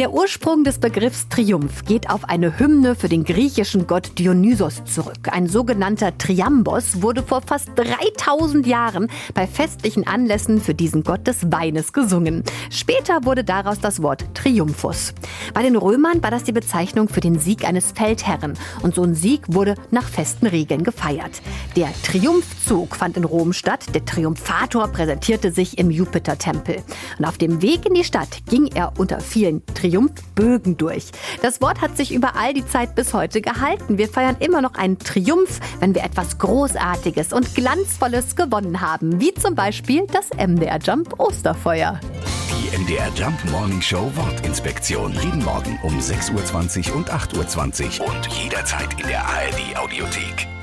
Der Ursprung des Begriffs Triumph geht auf eine Hymne für den griechischen Gott Dionysos zurück. Ein sogenannter Triambos wurde vor fast 3000 Jahren bei festlichen Anlässen für diesen Gott des Weines gesungen. Später wurde daraus das Wort Triumphus. Bei den Römern war das die Bezeichnung für den Sieg eines Feldherren und so ein Sieg wurde nach festen Regeln gefeiert. Der Triumphzug fand in Rom statt. Der Triumphator präsentierte sich im Jupitertempel. Und auf dem Weg in die Stadt ging er unter vielen Triumphbögen durch. Das Wort hat sich über all die Zeit bis heute gehalten. Wir feiern immer noch einen Triumph, wenn wir etwas Großartiges und Glanzvolles gewonnen haben, wie zum Beispiel das MDR Jump Osterfeuer. Die MDR Jump Morning Show Wortinspektion. Jeden Morgen um 6.20 Uhr und 8.20 Uhr und jederzeit in der ARD Audiothek.